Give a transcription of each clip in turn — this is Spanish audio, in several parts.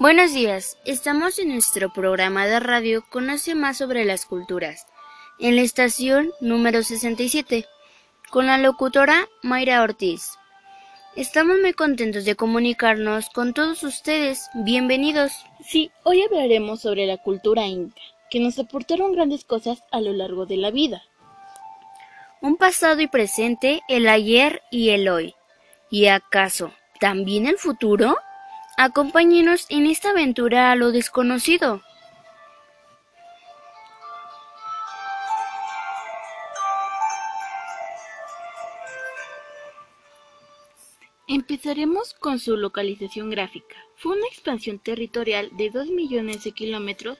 Buenos días, estamos en nuestro programa de radio Conoce más sobre las culturas, en la estación número 67, con la locutora Mayra Ortiz. Estamos muy contentos de comunicarnos con todos ustedes. Bienvenidos. Sí, hoy hablaremos sobre la cultura inca, que nos aportaron grandes cosas a lo largo de la vida. Un pasado y presente, el ayer y el hoy. ¿Y acaso también el futuro? Acompáñenos en esta aventura a lo desconocido. Empezaremos con su localización gráfica. Fue una expansión territorial de 2 millones de kilómetros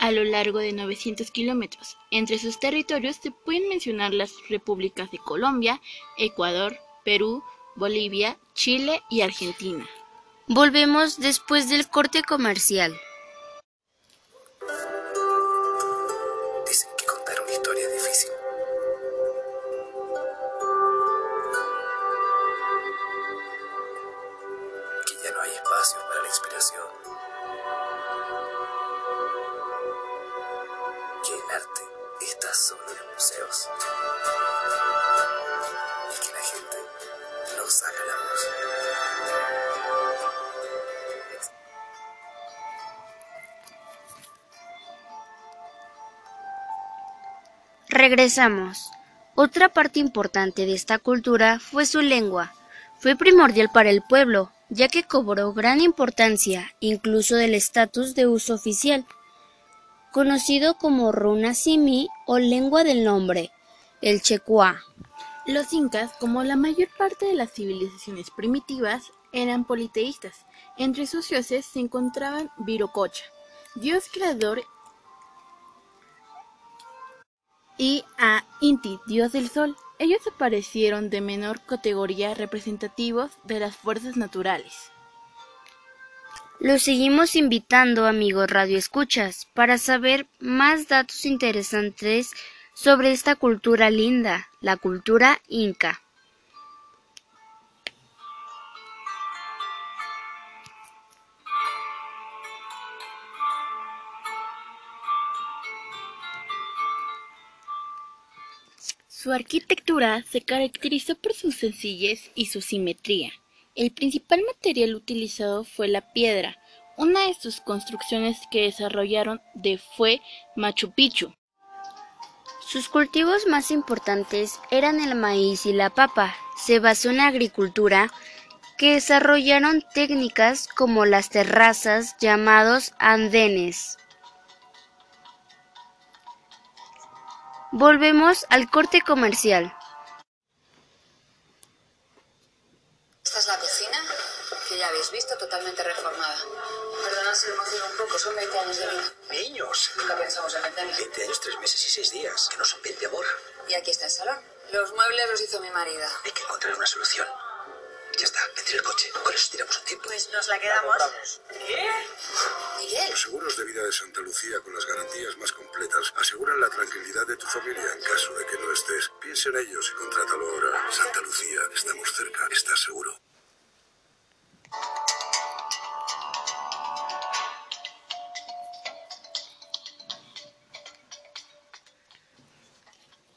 a lo largo de 900 kilómetros. Entre sus territorios se pueden mencionar las repúblicas de Colombia, Ecuador, Perú, Bolivia, Chile y Argentina. Volvemos después del corte comercial. Dicen que contar una historia es difícil. Que ya no hay espacio para la inspiración. Regresamos. Otra parte importante de esta cultura fue su lengua. Fue primordial para el pueblo, ya que cobró gran importancia, incluso del estatus de uso oficial, conocido como runa simi o lengua del nombre, el checuá. Los incas, como la mayor parte de las civilizaciones primitivas, eran politeístas. Entre sus dioses se encontraban Virococha, dios creador, y a Inti, dios del sol. Ellos aparecieron de menor categoría representativos de las fuerzas naturales. Los seguimos invitando, amigos radioescuchas, para saber más datos interesantes sobre esta cultura linda, la cultura inca. Su arquitectura se caracterizó por su sencillez y su simetría. El principal material utilizado fue la piedra. Una de sus construcciones que desarrollaron de fue Machu Picchu. Sus cultivos más importantes eran el maíz y la papa. Se basó en la agricultura que desarrollaron técnicas como las terrazas llamados andenes. Volvemos al corte comercial. Esta es la cocina, que ya habéis visto, totalmente reformada. Perdona si lo emociono un poco, son 20 años de vida. Niños. Nunca pensamos en meterla. 20 años, 3 meses y 6 días. Que no son 20, amor. Y aquí está el salón. Los muebles los hizo mi marido. Hay que encontrar una solución. Ya está, vete el coche. Con eso tiramos un tiempo. Pues nos la quedamos. Miguel, Los seguros de vida de Santa Lucía con las garantías más completas aseguran la tranquilidad de tu familia en caso de que no estés. Piensa en ellos y contrátalo ahora. Santa Lucía, estamos cerca. ¿Estás seguro?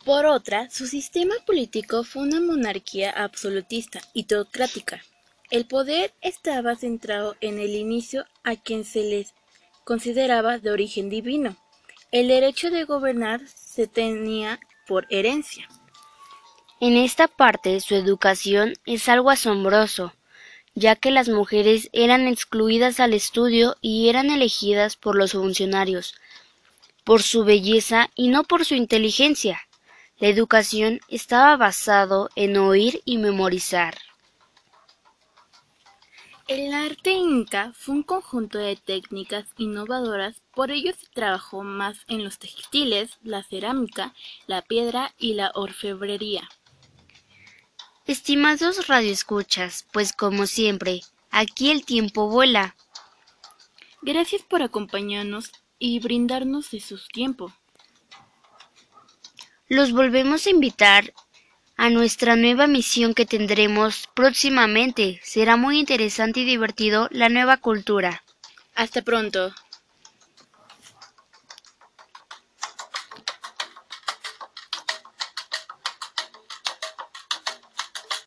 Por otra, su sistema político fue una monarquía absolutista y teocrática. El poder estaba centrado en el inicio a quien se les consideraba de origen divino. El derecho de gobernar se tenía por herencia. En esta parte su educación es algo asombroso, ya que las mujeres eran excluidas al estudio y eran elegidas por los funcionarios, por su belleza y no por su inteligencia. La educación estaba basado en oír y memorizar. El arte inca fue un conjunto de técnicas innovadoras, por ello se trabajó más en los textiles, la cerámica, la piedra y la orfebrería. Estimados radioescuchas, pues como siempre, aquí el tiempo vuela. Gracias por acompañarnos y brindarnos de su tiempo. Los volvemos a invitar a nuestra nueva misión que tendremos próximamente. Será muy interesante y divertido la nueva cultura. Hasta pronto.